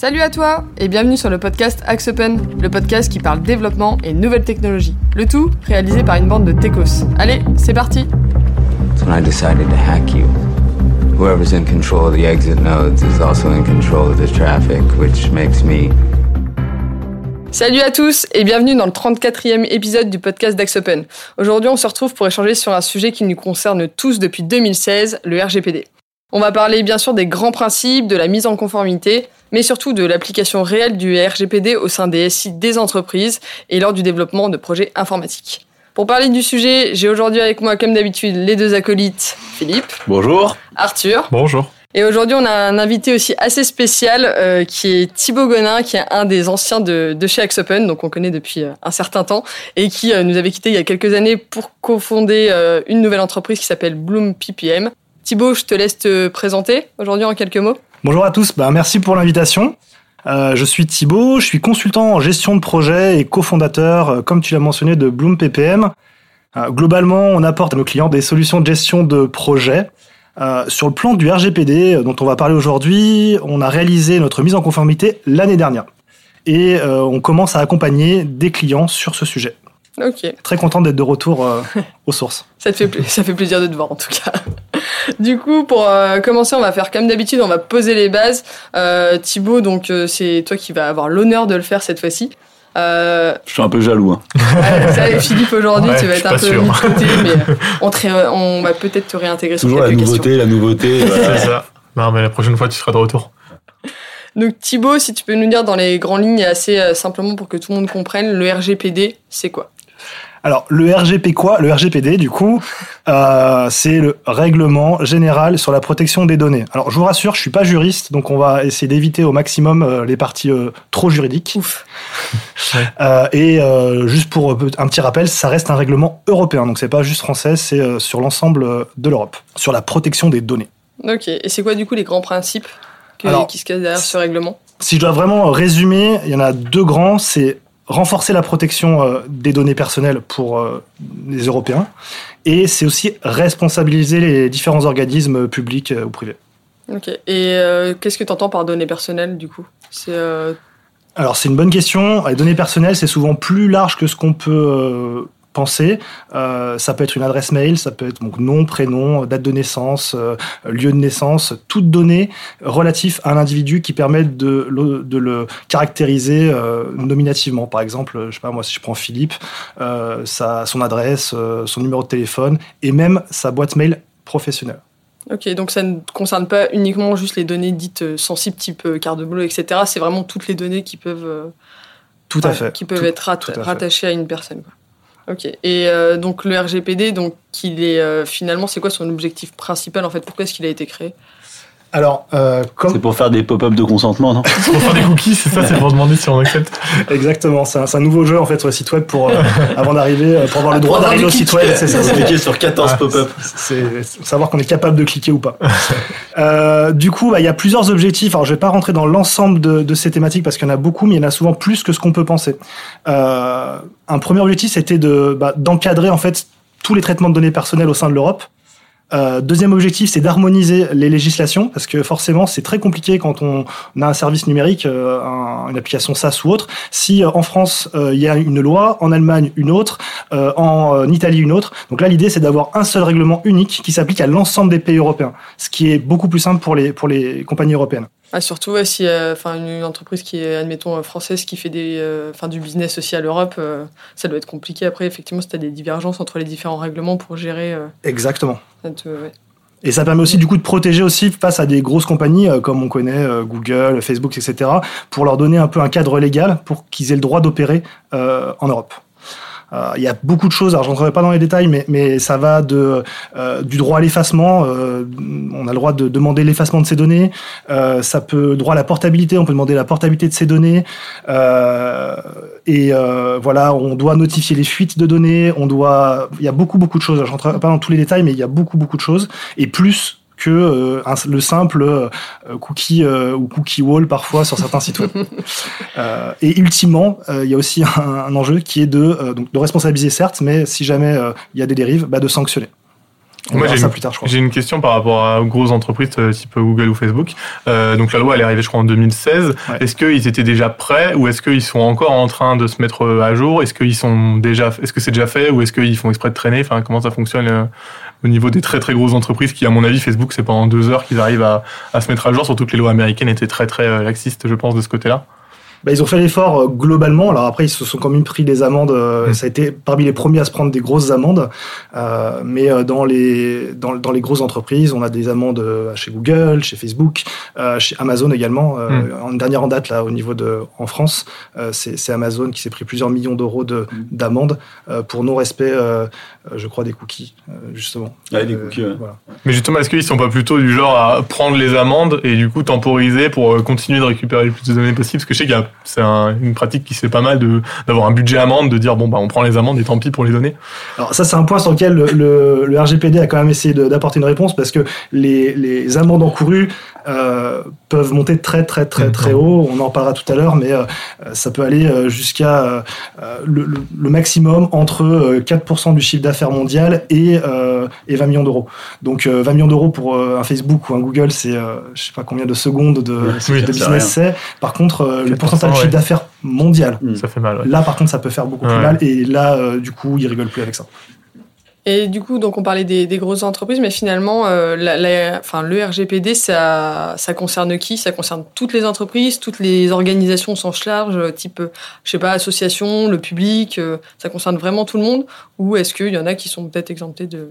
Salut à toi et bienvenue sur le podcast Axe Open, le podcast qui parle développement et nouvelles technologies. Le tout réalisé par une bande de techos. Allez, c'est parti when I decided to hack you. Whoever's in control of the exit nodes is also in control of the traffic, which makes me Salut à tous et bienvenue dans le 34e épisode du podcast d'Axe Open. Aujourd'hui, on se retrouve pour échanger sur un sujet qui nous concerne tous depuis 2016, le RGPD. On va parler bien sûr des grands principes, de la mise en conformité, mais surtout de l'application réelle du RGPD au sein des SI des entreprises et lors du développement de projets informatiques. Pour parler du sujet, j'ai aujourd'hui avec moi, comme d'habitude, les deux acolytes, Philippe. Bonjour. Arthur. Bonjour. Et aujourd'hui, on a un invité aussi assez spécial euh, qui est Thibaut Gonin, qui est un des anciens de, de chez Open, donc on connaît depuis euh, un certain temps, et qui euh, nous avait quitté il y a quelques années pour cofonder une nouvelle entreprise qui s'appelle Bloom PPM. Thibaut, je te laisse te présenter aujourd'hui en quelques mots. Bonjour à tous, bah, merci pour l'invitation. Euh, je suis Thibaut, je suis consultant en gestion de projet et cofondateur, euh, comme tu l'as mentionné, de Bloom PPM. Euh, globalement, on apporte à nos clients des solutions de gestion de projet. sur le plan du RGPD dont on va parler aujourd'hui, on a réalisé notre mise en conformité l'année dernière. Et on commence à accompagner des clients sur ce sujet. Ok. Très content d'être de retour euh, aux sources. ça, te fait, ça fait plaisir de te voir en tout cas. du coup, pour euh, commencer, on va faire comme d'habitude, on va poser les bases. Euh, Thibaut, donc c'est toi qui vas avoir l'honneur de le faire cette fois-ci. Je suis un peu jaloux. Hein. ça, Philippe, aujourd'hui, tu vas être un peu mis de côté, mais on, on va peut-être te réintégrer Toujours sur quelques la nouveauté, la nouveauté. c'est ça. Non, mais la prochaine fois, tu seras de retour. Donc Thibaut, si tu peux nous dire dans les grandes lignes assez simplement pour que tout le monde comprenne, le RGPD, c'est quoi? Alors, le RGP quoi? Le RGPD, du coup, euh, c'est le règlement général sur la protection des données. Alors, je vous rassure, je suis pas juriste, donc on va essayer d'éviter au maximum euh, les parties euh, trop juridiques. Ouf. et juste pour un petit rappel, ça reste un règlement européen, donc c'est pas juste français, c'est sur l'ensemble de l'Europe, sur la protection des données. Ok. Et c'est quoi du coup les grands principes qui se cachent derrière ce règlement? Si je dois vraiment résumer, il y en a deux grands. C'est renforcer la protection euh, des données personnelles pour euh, les Européens, et c'est aussi responsabiliser les différents organismes publics euh, ou privés. Ok. Et qu'est-ce que tu entends par données personnelles du coup? C'est alors c'est une bonne question. Les données personnelles, c'est souvent plus large que ce qu'on peut Euh, ça peut être une adresse mail, ça peut être donc nom, prénom, date de naissance, euh, lieu de naissance, toutes données relatives à un individu qui permettent de, le, de le caractériser euh, nominativement. Par exemple, je sais pas moi, si je prends Philippe, sa, son adresse, son numéro de téléphone et même sa boîte mail professionnelle. Ok, donc ça ne concerne pas uniquement juste les données dites sensibles type carte boulot, etc. C'est vraiment toutes les données qui peuvent, tout à fait, qui peuvent être rattachées à une personne. Quoi. Ok. Et euh, donc le RGPD, donc il est euh, finalement, c'est quoi son objectif principal en fait? Pourquoi est-ce qu'il a été créé? Alors, euh, comme... C'est pour faire des pop-up de consentement, non C'est pour faire des cookies, c'est ça, c'est pour demander si on accepte. Exactement, c'est un, nouveau jeu en fait sur le site web pour, avant d'arriver, pour avoir le droit d'arriver au site web. C'est ça, cliquer sur 14 pop-up. C'est savoir qu'on est capable de cliquer ou pas. euh, du coup, bah, il y a plusieurs objectifs. Alors, je vais pas rentrer dans l'ensemble de, de, ces thématiques parce qu'il y en a beaucoup, mais il y en a souvent plus que ce qu'on peut penser. Euh, un premier objectif, c'était de bah, d'encadrer en fait tous les traitements de données personnelles au sein de l'Europe. Euh, deuxième objectif, c'est d'harmoniser les législations, parce que forcément, c'est très compliqué quand on, a un service numérique, euh, une application SaaS ou autre. Si euh, en France, il y a une loi, en Allemagne, une autre, en Italie, une autre. Donc là, l'idée, c'est d'avoir un seul règlement unique qui s'applique à l'ensemble des pays européens, ce qui est beaucoup plus simple pour les, pour les compagnies européennes. Ah, surtout si euh, enfin une entreprise qui est admettons euh, française qui fait des euh, enfin du business aussi à l'Europe ça doit être compliqué après effectivement si tu as des divergences entre les différents règlements pour gérer Exactement. Et ça permet aussi du coup de protéger aussi face à des grosses compagnies comme on connaît Google, Facebook, etc. pour leur donner un peu un cadre légal pour qu'ils aient le droit d'opérer en Europe. Euh, il y a beaucoup de choses, alors je rentrerai pas dans les détails, mais, mais ça va de, euh, du droit à l'effacement, euh, on a le droit de demander l'effacement de ces données, ça peut droit à la portabilité, on peut demander la portabilité de ces données, et voilà, on doit notifier les fuites de données, on doit, il y a beaucoup beaucoup de choses, je rentrerai pas dans tous les détails, mais il y a beaucoup beaucoup de choses, et plus que euh, le simple euh, cookie euh, ou cookie wall parfois sur certains sites web. et ultimement, il y a aussi un, enjeu qui est de, donc, de responsabiliser certes, mais si jamais il y a des dérives, bah, de sanctionner. On Moi, ça plus tard, je crois. J'ai une question par rapport aux grosses entreprises euh, type Google ou Facebook. Euh, donc la loi, elle est arrivée, je crois, en 2016. Est-ce qu'ils étaient déjà prêts ou est-ce qu'ils sont encore en train de se mettre à jour? Est-ce qu'ils sont déjà, est-ce que c'est déjà fait ou est-ce qu'ils font exprès de traîner? Enfin, comment ça fonctionne au niveau des très très grosses entreprises qui, à mon avis, Facebook, c'est pendant deux heures qu'ils arrivent à, à, se mettre à jour, surtout que les lois américaines étaient très très laxistes, je pense, de ce côté-là. Bah, ils ont fait l'effort euh, globalement. Alors après, ils se sont quand même pris des amendes. Euh, mm. Ça a été parmi les premiers à se prendre des grosses amendes. Euh, mais euh, dans les dans, dans, les grosses entreprises, on a des amendes chez Google, chez Facebook, chez Amazon également. Mm. En dernière en date là, au niveau de en France, c'est Amazon qui s'est pris plusieurs millions d'euros de mm. d'amendes pour non respect, je crois, des cookies justement. Ah, des cookies. Voilà. Mais justement, est-ce qu'ils sont pas plutôt du genre à prendre les amendes et du coup temporiser pour continuer de récupérer le plus de données possible? Parce que je sais qu'il y a c'est une pratique qui se fait pas mal d'avoir un budget amende, de dire bon bah on prend les amendes et tant pis pour les données. Alors ça c'est un point sur lequel le, RGPD a quand même essayé d'apporter une réponse parce que les amendes encourues euh, peuvent monter très très très très haut. On en parlera tout à l'heure, mais euh, ça peut aller euh, jusqu'à le, le, maximum entre 4% du chiffre d'affaires mondial et, et 20 millions d'euros. Donc 20 millions d'euros pour un Facebook ou un Google, c'est je sais pas combien de secondes de, de business c'est. Par contre, le pourcentage chiffre d'affaires mondial. Ça fait mal. Là, par contre, ça peut faire beaucoup plus mal. Et là, du coup, ils rigolent plus avec ça. Et du coup, donc on parlait des, grosses entreprises, mais finalement, euh, enfin, le RGPD, ça, ça concerne qui? Ça concerne toutes les entreprises, toutes les organisations au sens large, type, je sais pas, association, le public. Euh, ça concerne vraiment tout le monde? Ou est-ce qu'il y en a qui sont peut-être exemptés de,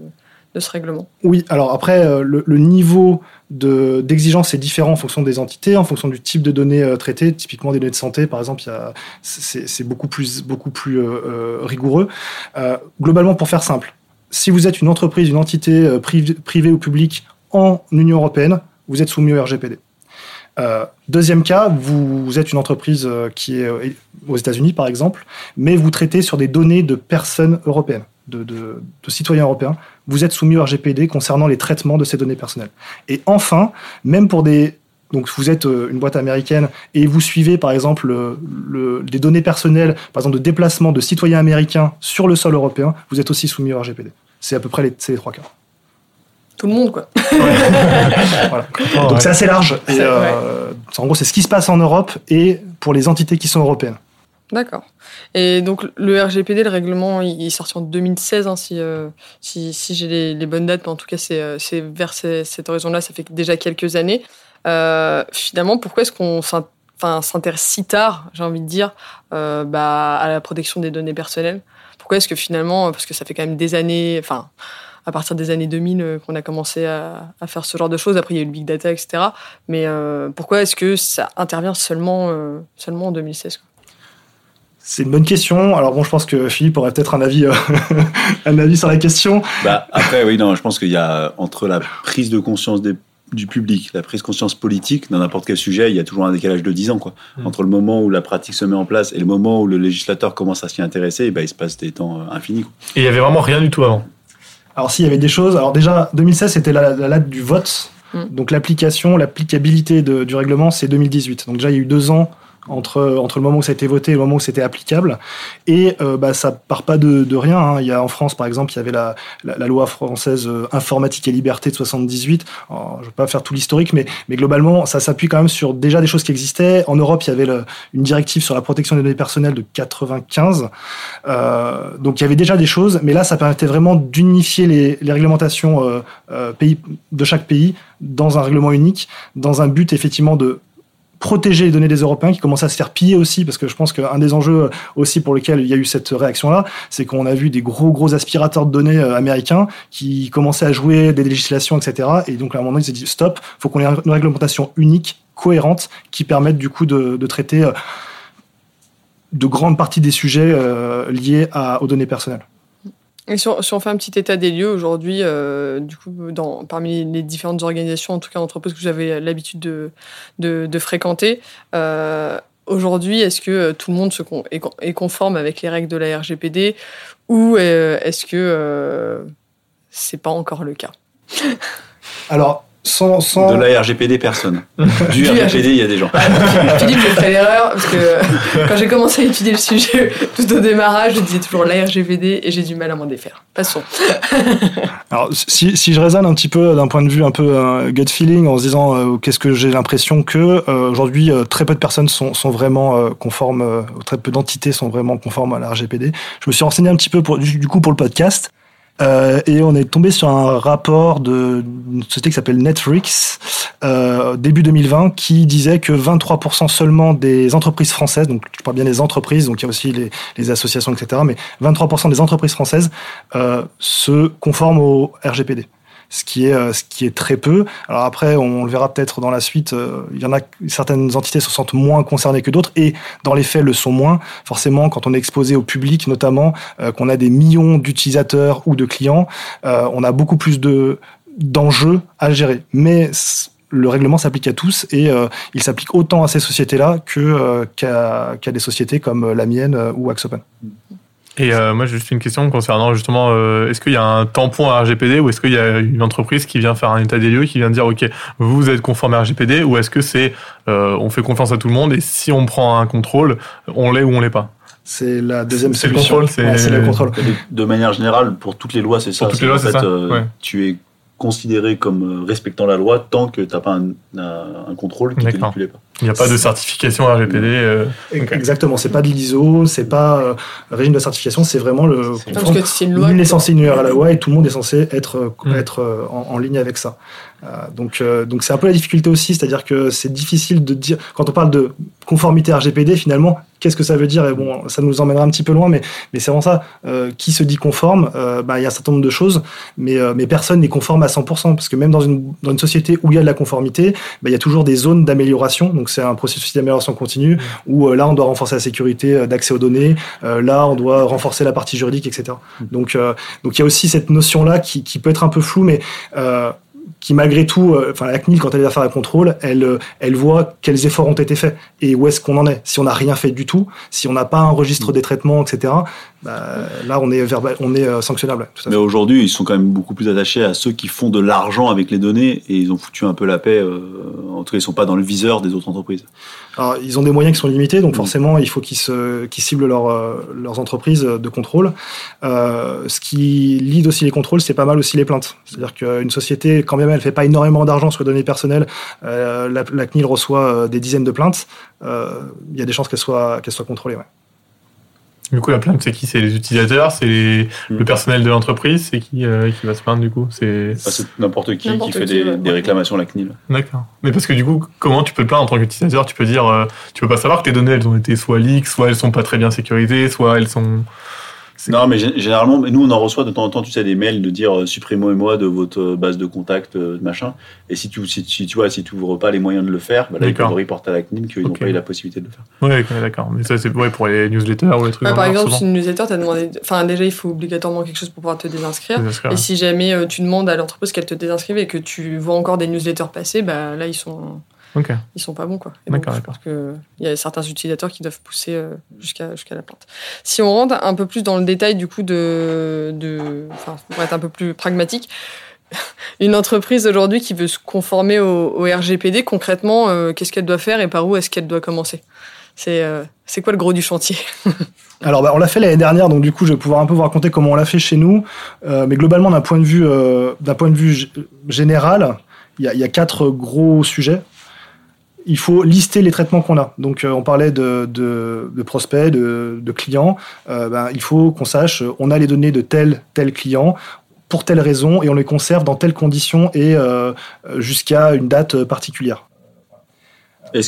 ce règlement? Oui, alors après, euh, le, niveau d'exigence est différent en fonction des entités, en fonction du type de données euh, traitées. Typiquement, des données de santé, par exemple, c'est beaucoup plus, beaucoup plus euh, rigoureux. globalement, pour faire simple, si vous êtes une entreprise, une entité privée, ou publique en Union européenne, vous êtes soumis au RGPD. deuxième cas, vous, êtes une entreprise qui est aux États-Unis, par exemple, mais vous traitez sur des données de personnes européennes de, citoyens européens, vous êtes soumis au RGPD concernant les traitements de ces données personnelles. Et enfin, même pour des... Donc vous êtes euh, une boîte américaine et vous suivez par exemple le, des données personnelles, par exemple de déplacement de citoyens américains sur le sol européen, vous êtes aussi soumis au RGPD. C'est à peu près les, les trois cas. Tout le monde, quoi. Donc c'est assez large. Euh, en gros, c'est ce qui se passe en Europe et pour les entités qui sont européennes. D'accord. Et donc le RGPD, le règlement, il est sorti en 2016, hein, si, euh, si, si j'ai les, bonnes dates, mais en tout cas c'est euh, vers cette horizon-là, ça fait déjà quelques années. Euh, finalement, pourquoi est-ce qu'on s'intéresse si tard, j'ai envie de dire, euh, bah, à la protection des données personnelles? Pourquoi est-ce que finalement, parce que ça fait quand même des années, enfin à partir des années 2000 qu'on a commencé à, à, faire ce genre de choses. Après, il y a eu le big data, etc. Mais pourquoi est-ce que ça intervient seulement, seulement en 2016 quoi? C'est une bonne question. Alors bon, je pense que Philippe aurait peut-être un avis, euh, un avis sur la question. Bah, après, oui, non, je pense qu'il y a entre la prise de conscience du public, la prise de conscience politique, dans n'importe quel sujet, il y a toujours un décalage de 10 ans. Quoi. Mm. Entre le moment où la pratique se met en place et le moment où le législateur commence à s'y intéresser, et ben, il se passe des temps euh, infinis. Et il y avait vraiment rien du tout avant Alors s'il y avait des choses, alors déjà 2016 c'était la, date du vote, mm. donc l'application, l'applicabilité du règlement c'est 2018. Donc déjà il y a eu deux ans entre, entre le moment où ça a été voté et le moment où c'était applicable. Et euh, bah, ça part pas de, rien. Hein. Il y a, en France, par exemple, il y avait la, loi française euh, informatique et liberté de 78. Alors, je vais pas faire tout l'historique, mais, mais globalement, ça s'appuie quand même sur déjà des choses qui existaient. En Europe, il y avait une directive sur la protection des données personnelles de 95. Euh, donc il y avait déjà des choses, mais là, ça permettait vraiment d'unifier les, les réglementations euh pays, de chaque pays dans un règlement unique, dans un but effectivement de protéger les données des Européens qui commencent à se faire piller aussi, parce que je pense qu'un des enjeux aussi pour lesquels il y a eu cette réaction-là, c'est qu'on a vu des gros gros aspirateurs de données euh, américains qui commençaient à jouer des législations, etc. Et donc à un moment, ils s'est dit stop, faut qu'on ait une réglementation unique, cohérente, qui permette du coup de, traiter euh, de grandes parties des sujets euh, liés aux données personnelles. Et si on, fait un petit état des lieux aujourd'hui, euh, du coup, parmi les différentes organisations, en tout cas entreprises que j'avais l'habitude de, fréquenter, euh, aujourd'hui, est-ce que euh, tout le monde est, conforme avec les règles de la RGPD ou est-ce que c'est pas encore le cas? Alors, sans, De la RGPD, personne. Du, RGPD, il y a des gens. Philippe, je ferai l'erreur parce que Quand j'ai commencé à étudier le sujet tout au démarrage, je disais toujours la RGPD et j'ai du mal à m'en défaire. Passons. Alors, si, si, je raisonne un petit peu d'un point de vue un peu euh, gut feeling en se disant euh, qu'est-ce que j'ai l'impression que euh, aujourd'hui très peu de personnes sont, sont vraiment conformes, très peu d'entités sont vraiment conformes à la RGPD. Je me suis renseigné un petit peu pour, du, du coup pour le podcast. Euh, et on est tombé sur un rapport d'une société qui s'appelle Netflix, euh, début 2020, qui disait que 23% seulement des entreprises françaises, donc je parle bien des entreprises, donc il y a aussi les, associations, etc., mais 23% des entreprises françaises euh, se conforment au RGPD ce qui est euh, ce qui est très peu. Alors après, on le verra peut-être dans la suite. Euh, il y en a certaines entités se sentent moins concernées que d'autres et dans les faits le sont moins. Forcément, quand on est exposé au public, notamment euh, qu'on a des millions d'utilisateurs ou de clients, on a beaucoup plus de d'enjeux à gérer. Mais le règlement s'applique à tous et il s'applique autant à ces sociétés-là qu'à des sociétés comme la mienne ou Axopen. Et euh, moi, j'ai juste une question concernant justement, euh, est-ce qu'il y a un tampon à RGPD ou est-ce qu'il y a une entreprise qui vient faire un état des lieux, qui vient dire, OK, vous êtes conforme à RGPD ou est-ce que c'est, euh, on fait confiance à tout le monde et si on prend un contrôle, on l'est ou on l'est pas? C'est la deuxième C'est le contrôle, c'est le contrôle. De manière générale, pour toutes les lois, c'est ça. Pour toutes les lois, c'est ça. Euh, tu es considéré comme respectant la loi tant que tu n'as pas un, un, contrôle qui ne que pas. Il n'y a pas de certification RGPD. Euh... Exactement, c'est pas de l'ISO, c'est pas euh, régime de certification, c'est vraiment le. Parce que c'est une loi. est censé ignorer à la loi et tout le monde est censé être, mm. être euh, en, en, ligne avec ça. Euh, donc, euh, donc c'est un peu la difficulté aussi, c'est-à-dire que c'est difficile de dire quand on parle de conformité RGPD finalement, qu'est-ce que ça veut dire? Et bon, ça nous emmènera un petit peu loin, mais mais c'est vraiment ça. Euh, qui se dit conforme bah, il y a un certain nombre de choses, mais mais personne n'est conforme à 100% parce que même dans une dans une société où il y a de la conformité, bah, il y a toujours des zones d'amélioration. Donc c'est un processus d'amélioration continue où là on doit renforcer la sécurité d'accès aux données, là on doit renforcer la partie juridique, etc. Donc donc il y a aussi cette notion là qui qui peut être un peu floue, mais qui malgré tout, euh, enfin la CNIL quand elle va faire un contrôle, elle, euh, elle voit quels efforts ont été faits et où est-ce qu'on en est. Si on n'a rien fait du tout, si on n'a pas un registre des traitements, etc. Bah, là on est verbal, on est euh, sanctionnable. Mais aujourd'hui, ils sont quand même beaucoup plus attachés à ceux qui font de l'argent avec les données et ils ont foutu un peu la paix. en tout cas, ils sont pas dans le viseur des autres entreprises. Alors, ils ont des moyens qui sont limités, donc mm. forcément, il faut qu'ils ciblent leur, leurs entreprises de contrôle. Euh, ce qui lead aussi les contrôles, c'est pas mal aussi les plaintes. C'est-à-dire qu'une société, quand même elle fait pas énormément d'argent sur les données personnelles, euh, la, la, CNIL reçoit euh, des dizaines de plaintes, euh, il y a des chances qu'elle soit, qu'elle soit contrôlée. Ouais. Du coup, la plainte, c'est qui? C'est les utilisateurs? C'est mm. le personnel de l'entreprise? C'est qui euh, qui va se plaindre du coup? C'est n'importe qui qui fait des, des, réclamations à la CNIL. D'accord. Mais parce que du coup, comment tu peux te plaindre en tant qu'utilisateur? Tu peux dire, euh, tu peux pas savoir que tes données, elles ont été soit leaks, soit elles sont pas très bien sécurisées, soit elles sont non, mais généralement, nous, on en reçoit de temps en temps, tu sais, des mails de dire euh, supprimez-moi de votre euh, base de contact, euh, machin. Et si tu, si, tu vois, si tu ouvres pas les moyens de le faire, bah là, ils peuvent reporter à la CNIL qu'ils n'ont pas eu la possibilité de le faire. Oui, d'accord. Mais ça, c'est ouais, pour les newsletters ou les trucs. par exemple, si une newsletter t'a demandé. Enfin, déjà, il faut obligatoirement quelque chose pour pouvoir te désinscrire. et si jamais tu demandes à l'entreprise qu'elle te désinscrive et que tu vois encore des newsletters passer, bah là, ils sont. Okay. Ils sont pas bons, quoi. D'accord, Parce qu'il y a certains utilisateurs qui doivent pousser euh, jusqu'à jusqu'à la plainte. Si on rentre un peu plus dans le détail, du coup, de. de enfin, pour être un peu plus pragmatique, une entreprise aujourd'hui qui veut se conformer au, RGPD, concrètement, euh, qu'est-ce qu'elle doit faire et par où est-ce qu'elle doit commencer? C'est euh, c'est quoi le gros du chantier? Alors, bah, on l'a fait l'année dernière, donc du coup, je vais pouvoir un peu vous raconter comment on l'a fait chez nous. mais globalement, d'un point de vue, d'un point de vue général, il y, a, y a quatre gros sujets il faut lister les traitements qu'on a. Donc, euh, on parlait de, de, prospects, de, clients. Euh, ben, il faut qu'on sache, on a les données de tel, tel client pour telle raison et on les conserve dans telles conditions et euh, jusqu'à une date particulière. Que,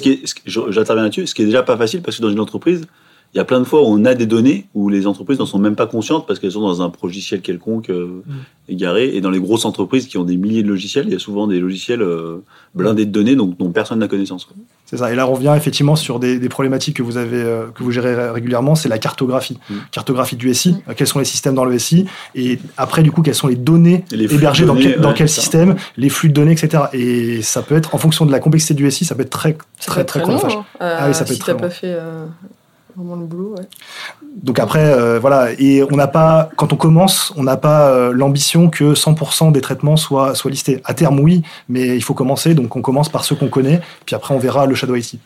j'interviens là-dessus, ce qui est déjà pas facile parce que dans une entreprise, il y a plein de fois où on a des données où les entreprises n'en sont même pas conscientes parce qu'elles sont dans un logiciel quelconque euh, mm. égaré. Et dans les grosses entreprises qui ont des milliers de logiciels, il y a souvent des logiciels euh, blindés de données donc, dont personne n'a connaissance. C'est ça. Et là, on revient effectivement sur des, problématiques que vous avez, euh, que vous gérez régulièrement, c'est la cartographie. Mm. Cartographie du SI. Mm. Quels sont les systèmes dans le SI Et après, du coup, quelles sont les données hébergées dans, quel, dans quel système, les flux de données, etc. Et ça peut être, en fonction de la complexité du SI, ça peut être très, très, très, chronophage. Hein. ah oui, ça peut être très long. Fait, le Donc après, euh, voilà, et on n'a pas, quand on commence, on n'a pas euh, l'ambition que 100% des traitements soient, soient listés. À terme, oui, mais il faut commencer, donc on commence par ceux qu'on connaît, puis après on verra le Shadow IT.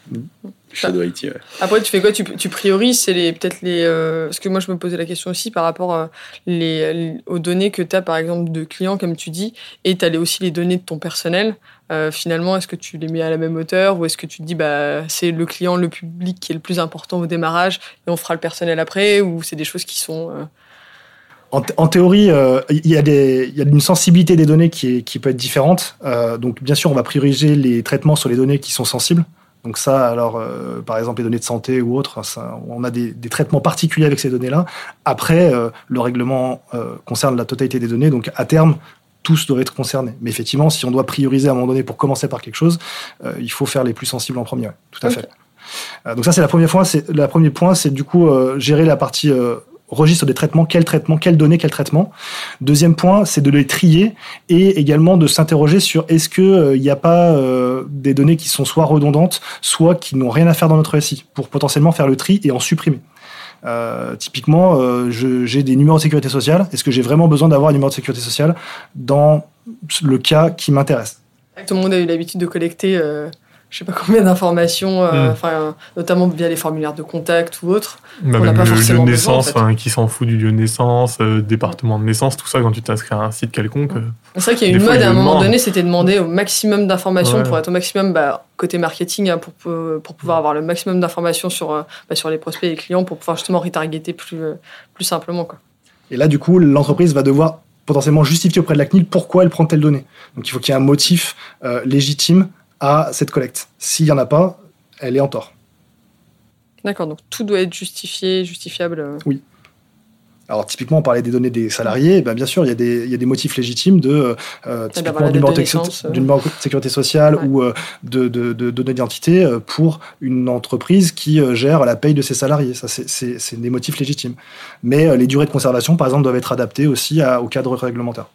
Shadow IT, ouais. Après, tu fais quoi? Tu, tu priorises C'est les, peut-être les. euh, parce que moi, je me posais la question aussi par rapport euh, les, les- aux données que tu as, par exemple, de clients, comme tu dis, et tu as aussi les données de ton personnel. Euh, finalement, est-ce que tu les mets à la même hauteur ou est-ce que tu te dis, bah, c'est le client, le public qui est le plus important au démarrage et on fera le personnel après ou c'est des choses qui sont. euh, En, th- en théorie, euh, il y, a y une sensibilité des données qui, est- qui peut être différente. Euh, donc, bien sûr, on va prioriser les traitements sur les données qui sont sensibles. Donc ça, alors, euh, par exemple, les données de santé ou autres, ça, on a des, des traitements particuliers avec ces données-là. Après, euh, le règlement euh, concerne la totalité des données, donc à terme, tous doivent être concernés. Mais effectivement, si on doit prioriser à un moment donné pour commencer par quelque chose, euh, il faut faire les plus sensibles en premier. tout à fait. Euh, donc ça, c'est la première fois. C'est la premier point, c'est du coup euh, gérer la partie euh, registre des traitements, quel traitement, quelles données, quel traitement. Deuxième point, c'est de les trier et également de s'interroger sur est-ce que euh, il n'y a pas euh, des données qui sont soit redondantes, soit qui n'ont rien à faire dans notre SI pour potentiellement faire le tri et en supprimer. Euh, typiquement, euh, j'ai des numéros de sécurité sociale. Est-ce que j'ai vraiment besoin d'avoir un numéro de sécurité sociale dans le cas qui m'intéresse? Tout le monde a eu l'habitude de collecter, euh, je sais pas combien d'informations, euh, Mm. enfin, euh, notamment via les formulaires de contact ou autres. Bah, On n'a même pas le lieu de besoin, en naissance, fait. enfin, qui s'en fout du lieu de naissance, euh, département de naissance, tout ça, quand tu t'inscris à un site quelconque. euh, C'est vrai qu'il y a une mode à un moment donné, c'était demander au maximum d'informations Ouais. pour être au maximum bah, côté marketing, hein, pour, pour, pouvoir avoir le maximum d'informations sur, euh, bah, sur les prospects et les clients pour pouvoir justement retargeter plus, plus simplement. Quoi. Et là, du coup, l'entreprise va devoir potentiellement justifier auprès de la CNIL pourquoi elle prend telle donnée. Donc, il faut qu'il y ait un motif euh, légitime à cette collecte. S'il n'y en a pas, elle est en tort. D'accord, donc tout doit être justifié, justifiable. euh. Alors, typiquement, on parlait des données des salariés. Ben, bien sûr, il y, a des, il y a des motifs légitimes de, euh, euh, typiquement, sécu- naissance, euh. du numéro de sécurité sociale Ouais. ou euh, de, de, de données d'identité euh, pour une entreprise qui euh, gère la paye de ses salariés. Ça, c'est- des motifs légitimes. Mais euh, les durées de conservation, par exemple, doivent être adaptées aussi à- au cadre réglementaire.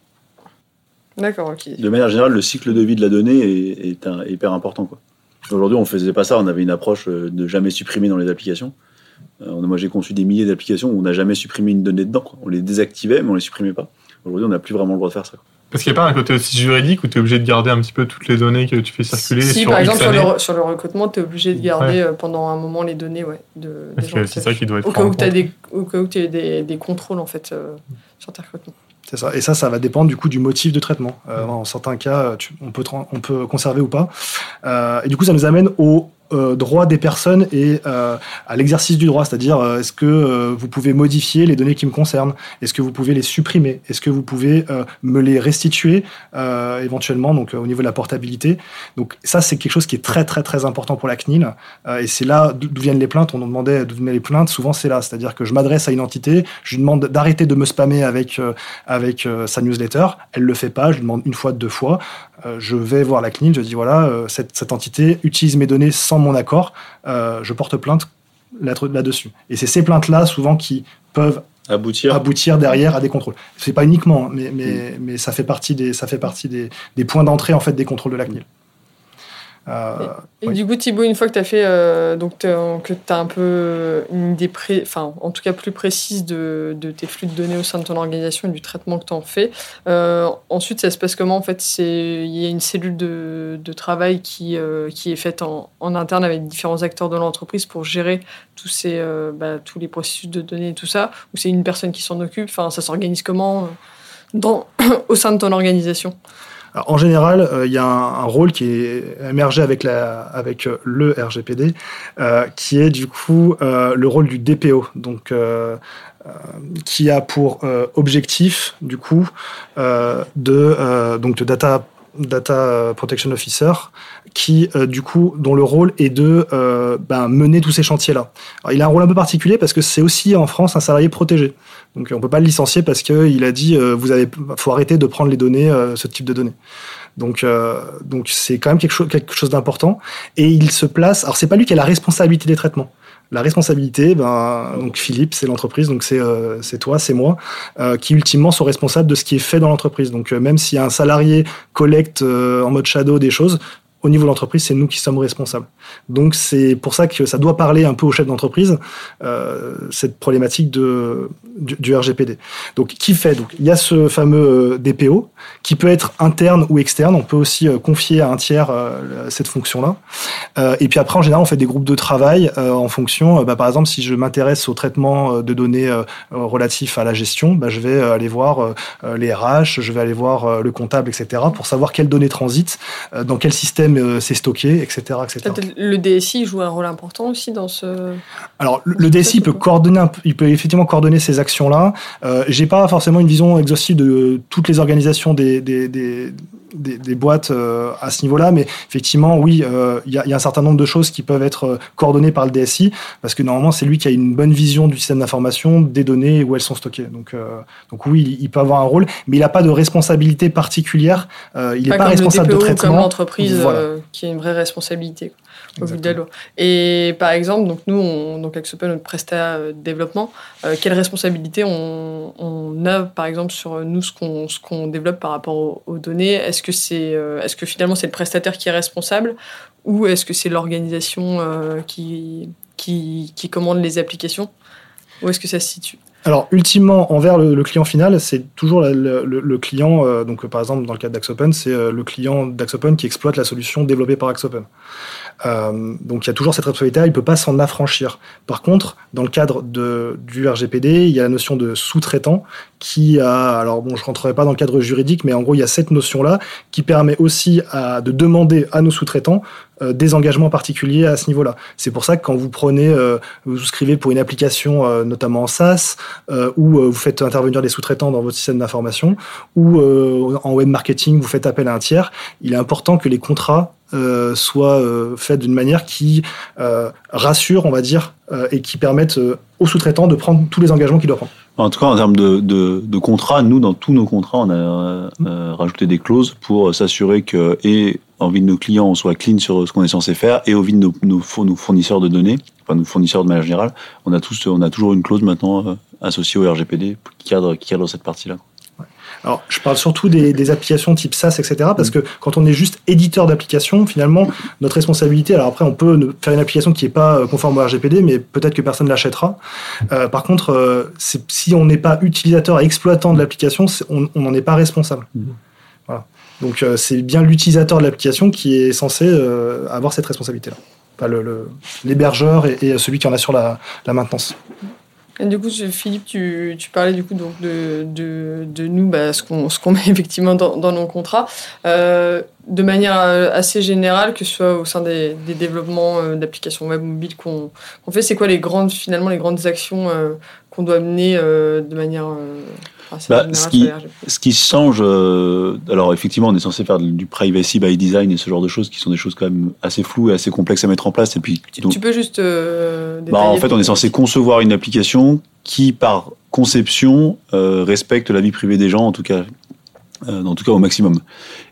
D'accord, ok. De manière générale, le cycle de vie de la donnée est, est un- est hyper important. quoi. Aujourd'hui, on faisait pas ça. On avait une approche euh, de jamais supprimer dans les applications. Euh, moi, j'ai conçu des milliers d'applications où on n'a jamais supprimé une donnée dedans. quoi. On les désactivait, mais on les supprimait pas. Aujourd'hui, on n'a plus vraiment le droit de faire ça. quoi. Parce qu'il n'y a pas un côté aussi juridique où tu es obligé de garder un petit peu toutes les données que tu fais circuler Si, sur par exemple, sur le, re- sur le recrutement, tu es obligé de garder euh, pendant un moment les données ouais, de, des gens c'est ça qui doit être Au cas où tu as des, au cas où t'as des, des contrôles en fait, euh, sur tes recrutements. C'est ça. Et ça, ça va dépendre du coup du motif de traitement. Euh, Dans certains cas, tu- on, peut, on peut conserver ou pas. Euh, et du coup, ça nous amène au euh, droit des personnes et euh, à l'exercice du droit. C'est-à-dire, euh, est-ce que vous pouvez modifier les données qui me concernent? Est-ce que vous pouvez les supprimer? Est-ce que vous pouvez me les restituer éventuellement donc, au niveau de la portabilité? Donc ça, c'est quelque chose qui est très, très, très important pour la CNIL. Et c'est là d'où viennent les plaintes. On nous demandait d'où venaient les plaintes. Souvent, c'est là. C'est-à-dire que je m'adresse à une entité, je lui demande d'arrêter de me spammer avec... avec sa newsletter. Elle le fait pas, je lui demande une fois, deux fois. Je vais voir la CNIL, je dis voilà, cette, cette entité utilise mes données sans mon accord, euh, je porte plainte là- là-dessus. Et c'est ces plaintes-là, souvent, qui peuvent Aboutir. aboutir derrière à des contrôles. C'est pas uniquement, hein, mais, mais, mais ça fait partie des, ça fait partie des, des points d'entrée en fait des contrôles de la CNIL. Euh, Et Oui. du coup, Thibaut, une fois que tu as fait, euh, donc que tu as un peu une idée, pré- enfin, en tout cas plus précise de, de tes flux de données au sein de ton organisation et du traitement que tu en fais, euh, ensuite, ça se passe comment En fait, il y a une cellule de, de travail qui, qui est faite en, en interne avec différents acteurs de l'entreprise pour gérer tous, ces, bah, tous les processus de données et tout ça, ou c'est une personne qui s'en occupe? Enfin, ça s'organise comment dans, au sein de ton organisation? En général, euh, il y a un, rôle qui est émergé avec, euh, le RGPD, euh, qui est du coup le rôle du DPO, qui a pour objectif du coup de data protection officer qui du coup dont le rôle est de ben, mener tous ces chantiers là. il a un rôle un peu particulier parce que c'est aussi en France un salarié protégé. Donc on peut pas le licencier parce que il a dit euh, vous avez faut arrêter de prendre les données euh, ce type de données. Donc euh, donc c'est quand même quelque chose quelque chose d'important et il se place alors c'est pas lui qui a la responsabilité des traitements. La responsabilité, ben, donc Philippe, c'est l'entreprise, donc c'est euh, c'est toi, c'est moi, euh, qui ultimement sont responsables de ce qui est fait dans l'entreprise. Donc euh, même si un salarié collecte en mode shadow des choses, au niveau de l'entreprise, c'est nous qui sommes responsables. Donc c'est pour ça que ça doit parler un peu aux chefs d'entreprise euh, cette problématique de du, RGPD. Donc qui fait Donc il y a ce fameux euh, DPO qui peut être interne ou externe. On peut aussi euh, confier à un tiers cette fonction-là. et puis après en général on fait des groupes de travail en fonction. Bah, par exemple si je m'intéresse au traitement de données relatifs à la gestion, bah, je vais aller voir les RH, je vais aller voir le comptable, etc. pour savoir quelles données transitent, dans quel système c'est stocké, etc., etc le DSI joue un rôle important aussi dans ce. Alors, le, DSI peut coordonner, il peut effectivement coordonner ces actions-là. Euh, J'ai pas forcément une vision exhaustive de toutes les organisations des, des, des, des, boîtes euh, à ce niveau-là, mais effectivement, oui, euh, il y, a, y, a un certain nombre de choses qui peuvent être euh, coordonnées par le DSI, parce que normalement, c'est lui qui a une bonne vision du système d'information, des données où elles sont stockées. Donc, donc oui, il, peut avoir un rôle, mais il n'a pas de responsabilité particulière. il n'est pas, responsable de traitement. Comme l'entreprise qui a une vraie responsabilité au vu de la loi. Et par exemple, donc nous, on, donc avec notre prestat de développement, quelle responsabilité on, on, a par exemple sur nous ce qu'on ce qu'on développe par rapport aux, aux données? Est-ce euh, est-ce que finalement c'est le prestataire qui est responsable ou est-ce que c'est l'organisation euh, qui commande les applications? Où est-ce que ça se situe? Alors, ultimement, envers le, client final, c'est toujours le, client, euh, donc par exemple dans le cas d'Axopen, c'est le client d'Axopen qui exploite la solution développée par Axopen. Euh, donc il y a toujours cette responsabilité, il ne peut pas s'en affranchir. Par contre, dans le cadre de, du RGPD, il y a la notion de sous-traitant qui a, alors bon, je rentrerai pas dans le cadre juridique, mais en gros, il y a cette notion-là qui permet aussi à, de demander à nos sous-traitants euh, des engagements particuliers à ce niveau-là. C'est pour ça que quand vous prenez, euh, vous souscrivez pour une application, euh, notamment en SaaS, ou vous faites intervenir des sous-traitants dans votre système d'information, ou en web marketing, vous faites appel à un tiers, il est important que les contrats euh, soit euh, faite d'une manière qui euh, rassure, on va dire, et qui permette aux sous-traitants de prendre tous les engagements qu'ils doivent prendre. En tout cas, en termes de, de, de contrats, nous, dans tous nos contrats, on a rajouté des clauses pour s'assurer que, et envie de nos clients, on soit clean sur ce qu'on est censé faire, et envie de nos, nos, fournisseurs de données, enfin nos fournisseurs de manière générale, on a, tous, on a toujours une clause maintenant associée au RGPD qui cadre, qui cadre cette partie-là. Alors, je parle surtout des, applications type SaaS, etc. Parce mm. que quand on est juste éditeur d'application, finalement, notre responsabilité. Alors après, on peut faire une application qui n'est pas euh, conforme au RGPD, mais peut-être que personne l'achètera. Euh, par contre, euh, si on n'est pas utilisateur et exploitant de l'application, on n'en est pas responsable. Mm. Voilà. Donc, c'est bien l'utilisateur de l'application qui est censé avoir cette responsabilité-là. Pas l'hébergeur et, celui qui en assure la, la maintenance du coup, Philippe, tu, parlais du coup donc de, de, nous, bah, ce qu'on met effectivement dans, nos contrats. Euh, de manière assez générale, que ce soit au sein des, des développements euh, d'applications web mobiles qu'on fait, c'est quoi les grandes, finalement, les grandes actions euh, qu'on doit mener de manière bah, ce, qui, ce qui change, alors effectivement, on est censé faire du privacy by design et ce genre de choses qui sont des choses quand même assez floues et assez complexes à mettre en place. Et puis, tu, tu peux juste. bah, en fait, on est censé concevoir une application qui, par conception, respecte la vie privée des gens, en tout cas euh, en tout cas au maximum.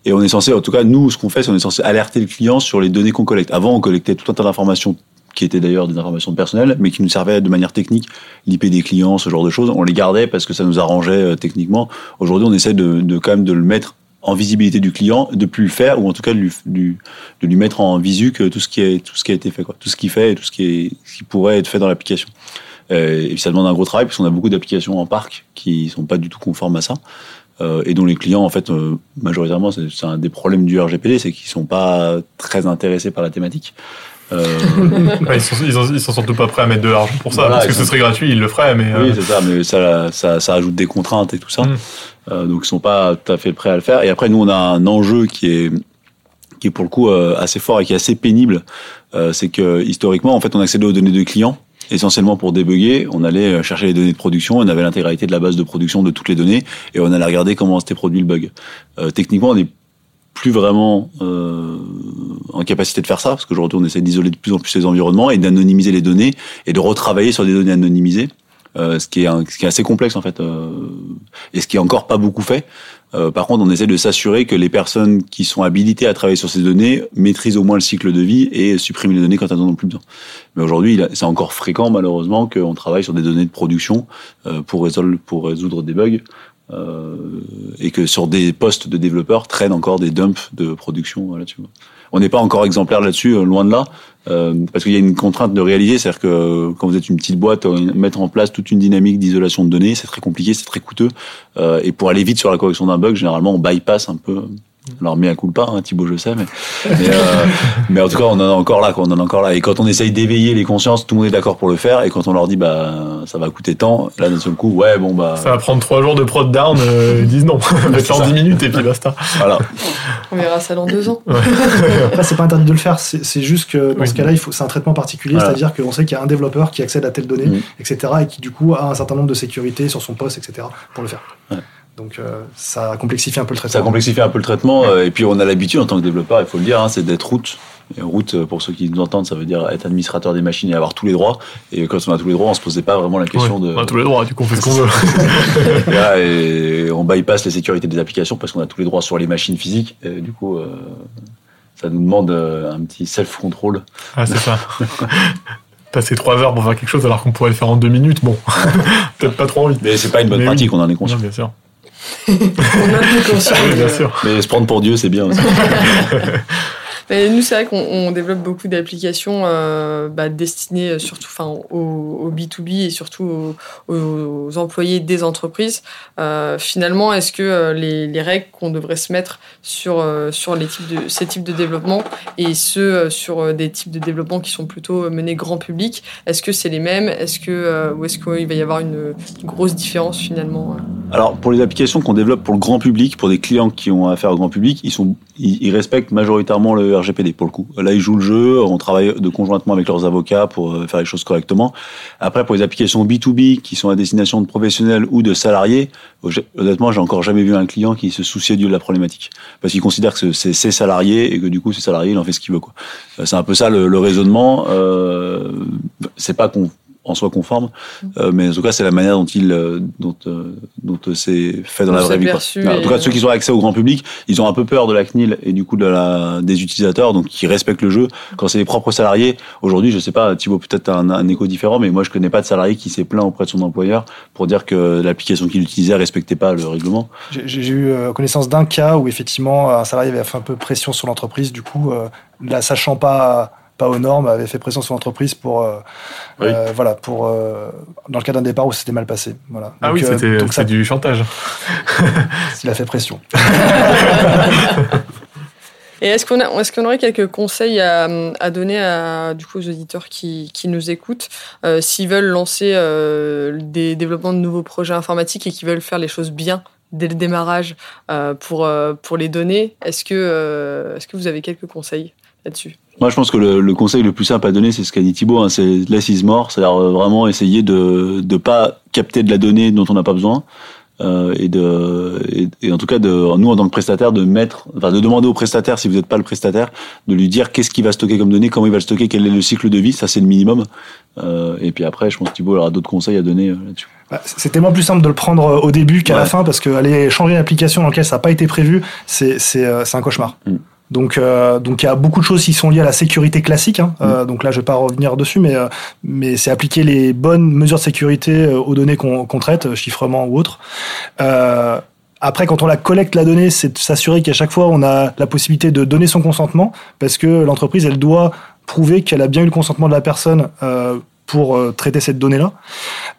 Et on est censé, en tout cas nous, ce qu'on fait, c'est on est censé alerter le client sur les données qu'on collecte. Avant, on collectait tout un tas d'informations qui étaient d'ailleurs des informations personnelles, mais qui nous servaient de manière technique, l'IP des clients, ce genre de choses. On les gardait parce que ça nous arrangeait euh, techniquement. Aujourd'hui, on essaie de, quand même de le mettre en visibilité du client, de plus le faire, ou en tout cas de lui, mettre en visu que tout ce qui, est, tout ce qui a été fait, tout ce qui fait et tout ce qui, pourrait être fait dans l'application. Euh, et ça demande un gros travail, parce qu'on a beaucoup d'applications en parc qui sont pas du tout conformes à ça. Euh, et dont les clients, en fait, euh, majoritairement, c'est un des problèmes du RGPD, c'est qu'ils sont pas très intéressés par la thématique. Euh... ils, sont, ils, sont, sont, surtout pas prêts à mettre de l'argent pour ça, parce que ce serait gratuit, ils le feraient. Mais Oui, c'est ça, mais ça, ça, ça, ajoute des contraintes et tout ça. Mm. Euh, donc ils sont pas tout à fait prêts à le faire. Et après, nous, on a un enjeu qui est qui est pour le coup assez fort et qui est assez pénible. c'est que historiquement, en fait, on accédait aux données de clients essentiellement pour débugger. On allait euh, chercher les données de production, on avait l'intégralité de la base de production de toutes les données et on allait regarder comment s'était produit le bug. Euh, techniquement, on n'est plus vraiment euh, en capacité de faire ça parce qu'aujourd'hui on essaie d'isoler de plus en plus les environnements et d'anonymiser les données et de retravailler sur des données anonymisées. Euh, ce, qui est assez complexe en fait, euh, et ce qui est encore pas beaucoup fait. Par contre, on essaie de s'assurer que les personnes qui sont habilitées à travailler sur ces données maîtrisent au moins le cycle de vie et suppriment les données quand elles n'en ont plus besoin. Mais aujourd'hui, c'est encore fréquent malheureusement qu'on travaille sur des données de production pour résoudre, des bugs et que sur des postes de développeurs traînent encore des dumps de production. Vois. On n'est pas encore exemplaire là-dessus, euh, loin de là, euh, parce qu'il y a une contrainte de réaliser, c'est-à-dire que quand vous êtes une petite boîte, euh, mettre en place toute une dynamique d'isolation de données, c'est très compliqué, c'est très coûteux, euh, et pour aller vite sur la correction d'un bug, généralement on bypass un peu alors, mais à coup pas, hein, Thibaut, je sais, mais, mais, euh, mais, en tout cas, on en a encore là, quoi, on en a encore là. Et quand on essaye d'éveiller les consciences, tout le monde est d'accord pour le faire. Et quand on leur dit, bah, ça va coûter tant, là, d'un seul coup, ouais, bon, bah. Ça va prendre trois jours de prod down, euh, ils disent non, mettre en 10 minutes et puis basta. Voilà. On verra ça dans deux ans. Ouais. Après, c'est pas interdit de le faire, c'est juste que dans oui. ce cas-là, il faut, c'est un traitement particulier, voilà. c'est-à-dire qu'on sait qu'il y a un développeur qui accède à telle donnée, mmh. etc., et qui, du coup, a un certain nombre de sécurités sur son poste, etc., pour le faire. Ouais. Donc euh, ça complexifie un peu le traitement. Ça complexifie un peu le traitement. Euh, et puis on a l'habitude en tant que développeur, il faut le dire, hein, c'est d'être route. Et route, euh, pour ceux qui nous entendent, ça veut dire être administrateur des machines et avoir tous les droits. Et quand on a tous les droits, on se posait pas vraiment la question ouais, de. On a tous les droits, du coup on fait ce qu'on veut. et on bypass les sécurités des applications parce qu'on a tous les droits sur les machines physiques. Et du coup, euh, ça nous demande un petit self-control. Ah, c'est ça. passer trois heures pour faire quelque chose alors qu'on pourrait le faire en deux minutes, bon, peut-être pas trop envie. Mais c'est pas une bonne Mais pratique, oui. on en est conscient. Non, bien sûr. On a bien sûr. Mais se prendre pour Dieu, c'est bien aussi. Nous, c'est vrai qu'on on développe beaucoup d'applications euh, bah, destinées surtout, enfin, au, au, B2B et surtout aux, employés des entreprises. Euh, finalement, est-ce que euh, les, les règles qu'on devrait se mettre sur, euh, sur les types de, ces types de développement et ceux sur des types de développement qui sont plutôt menés grand public, est-ce que c'est les mêmes? Est-ce que ou est-ce qu'il va y avoir une, grosse différence finalement Alors, pour les applications qu'on développe pour le grand public, pour des clients qui ont affaire au grand public, ils sont ils respectent majoritairement le RGPD pour le coup. Là, ils jouent le jeu, on travaille de conjointement avec leurs avocats pour euh, faire les choses correctement. Après, pour les applications B2B qui sont à destination de professionnels ou de salariés, honnêtement, j'ai encore jamais vu un client qui se souciait de la problématique. Parce qu'il considère que c'est ses salariés et que du coup, ces salariés, il en fait ce qu'il veut. quoi. C'est un peu ça le, le raisonnement. Euh, c'est pas qu'on en soit conforme. Euh, mais en tout cas, c'est la manière dont il, euh, dont, euh, dont c'est fait dans la vraie vie. Quoi. En tout cas, ceux qui ont accès au grand public, ils ont un peu peur de la CNIL et du coup de la, des utilisateurs, donc qui respectent le jeu. Quand c'est les propres salariés, aujourd'hui, je sais pas, Thibaut peut-être un, un écho différent, mais moi je connais pas de salarié qui s'est plaint auprès de son employeur pour dire que l'application qu'il utilisait respectait pas le règlement. J'ai eu connaissance d'un cas où effectivement un salarié avait fait un peu pression sur l'entreprise, du coup, la sachant pas pas aux normes, avait fait pression sur l'entreprise pour, euh, oui. euh, voilà, pour euh, dans le cas d'un départ où c'était mal passé. Voilà. Ah donc, oui, c'était ça... du chantage. Il a fait pression. Et est-ce qu'on a, est-ce qu'on aurait quelques conseils à, à, donner à, du coup, aux auditeurs qui, qui nous écoutent, euh, s'ils veulent lancer euh, des développements de nouveaux projets informatiques et qui veulent faire les choses bien dès le démarrage euh, pour, pour les données Est-ce que, est-ce que vous avez quelques conseils là-dessus? Moi, je pense que le, le, conseil le plus simple à donner, c'est ce qu'a dit Thibaut, hein, c'est less is more, c'est-à-dire vraiment essayer de ne pas capter de la donnée dont on n'a pas besoin, euh, et, de, et, et, en tout cas, de, nous, en tant que prestataire, de mettre, enfin, de demander au prestataire, si vous n'êtes pas le prestataire, de lui dire qu'est-ce qu'il va stocker comme données, comment il va le stocker, quel est le cycle de vie, ça c'est le minimum. Euh, et puis après, je pense que Thibaut aura d'autres conseils à donner euh, là-dessus. Bah, c'est tellement plus simple de le prendre au début qu'à ouais. la fin, parce que aller changer une application dans laquelle ça n'a pas été prévu, c'est un cauchemar. Mm. Donc, euh, donc il y a beaucoup de choses qui sont liées à la sécurité classique. Hein. Euh, donc là, je vais pas revenir dessus, mais euh, mais c'est appliquer les bonnes mesures de sécurité aux données qu'on qu traite, chiffrement ou autre. après, quand on la collecte la donnée, c'est de s'assurer qu'à chaque fois, on a la possibilité de donner son consentement, parce que l'entreprise, elle doit prouver qu'elle a bien eu le consentement de la personne pour euh, traiter cette donnée-là.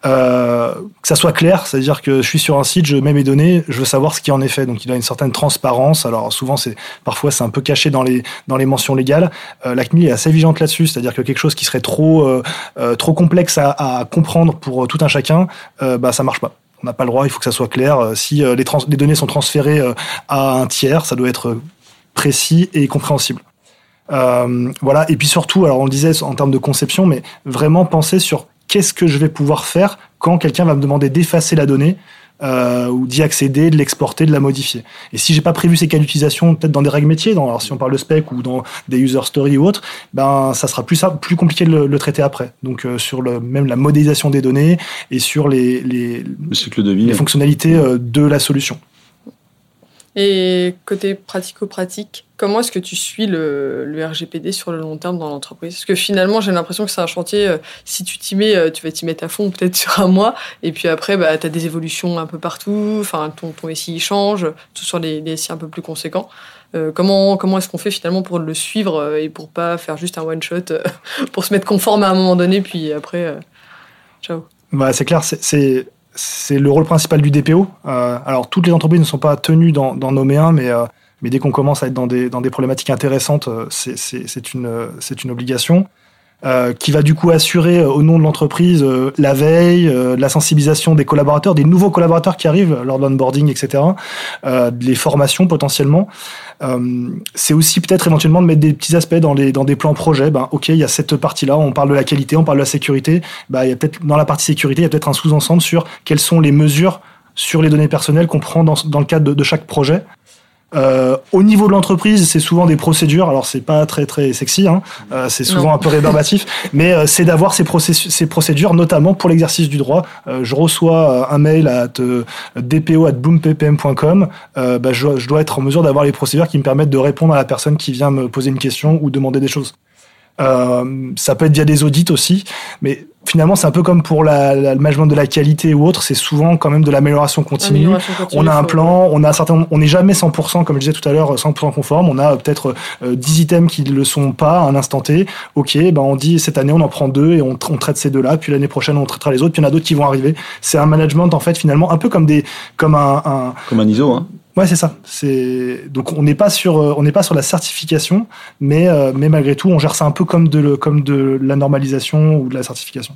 Euh, que ça soit clair, c'est-à-dire que je suis sur un site, je mets mes données, je veux savoir ce qui en est fait. Donc il a une certaine transparence. Alors souvent, c'est parfois c'est un peu caché dans les dans les mentions légales. Euh, la CNIL est assez vigilante là-dessus, c'est-à-dire que quelque chose qui serait trop euh, euh trop complexe à, à, comprendre pour tout un chacun, bah ça marche pas. On n'a pas le droit, il faut que ça soit clair. Si les, les données sont transférées à un tiers, ça doit être précis et compréhensible. Euh, voilà. Et puis surtout, alors on le disait en termes de conception, mais vraiment penser sur qu'est-ce que je vais pouvoir faire quand quelqu'un va me demander d'effacer la donnée euh, ou d'y accéder, de l'exporter, de la modifier. Et si j'ai pas prévu ces cas d'utilisation, peut-être dans des règles métiers, dans, alors si on parle de spec ou dans des user stories ou autres, ben ça sera plus plus compliqué de le, le traiter après. Donc euh, sur le même la modélisation des données et sur les les, le cycle de vie, les fonctionnalités euh, de la solution. Et côté pratico-pratique, comment est-ce que tu suis le, RGPD sur le long terme dans l'entreprise? Parce que finalement, j'ai l'impression que c'est un chantier, euh, si tu t'y mets, euh, tu vas t'y mettre à fond peut-être sur un mois, et puis après, bah, tu as des évolutions un peu partout, ton, ton SI change, tout sur des SI un peu plus conséquents. Euh, comment comment est-ce qu'on fait finalement pour le suivre et pour pas faire juste un one-shot, pour se mettre conforme à un moment donné, puis après, ciao. Bah, C'est clair, c'est c'est le rôle principal du DPO. Euh, alors, toutes les entreprises ne sont pas tenues d'en nommer un, mais, euh, mais dès qu'on commence à être dans des, dans des problématiques intéressantes, euh, c'est une, une obligation. Euh, qui va du coup assurer euh, au nom de l'entreprise euh, la veille, la sensibilisation des collaborateurs, des nouveaux collaborateurs qui arrivent lors de l'onboarding, etc., les formations potentiellement. c'est aussi peut-être éventuellement de mettre des petits aspects dans, les, dans des plans projets. Ben, ok, il y a cette partie-là, on parle de la qualité, on parle de la sécurité. Ben, il y a peut-être dans la partie sécurité, il y a peut-être un sous-ensemble sur quelles sont les mesures sur les données personnelles qu'on prend dans, dans, le cadre de chaque projet. Euh, au niveau de l'entreprise, c'est souvent des procédures. Alors c'est pas très très sexy, hein. euh, c'est souvent un peu rébarbatif, mais euh, c'est d'avoir ces, ces, procédures, notamment pour l'exercice du droit. Euh, je reçois euh, un mail à dpo@bloomppm.com. Bah, je, je, dois être en mesure d'avoir les procédures qui me permettent de répondre à la personne qui vient me poser une question ou demander des choses. ça peut être via des audits aussi, mais finalement, c'est un peu comme pour la, la, le management de la qualité ou autre, c'est souvent quand même de l'amélioration continue. On a un plan, on a un certain, on n'est jamais 100%, comme je disais tout à l'heure, 100% conforme. On a peut-être 10 euh, items qui ne le sont pas à un instant T. Ok, ben on dit cette année on en prend deux et on, on traite ces deux-là, puis l'année prochaine on traitera les autres, puis il y en a d'autres qui vont arriver. C'est un management en fait finalement un peu comme des, comme un, un comme un ISO, hein. Ouais, c'est ça. Donc on n'est pas sur euh, on n'est pas sur la certification, mais euh, mais malgré tout, on gère ça un peu comme de la normalisation ou de la certification.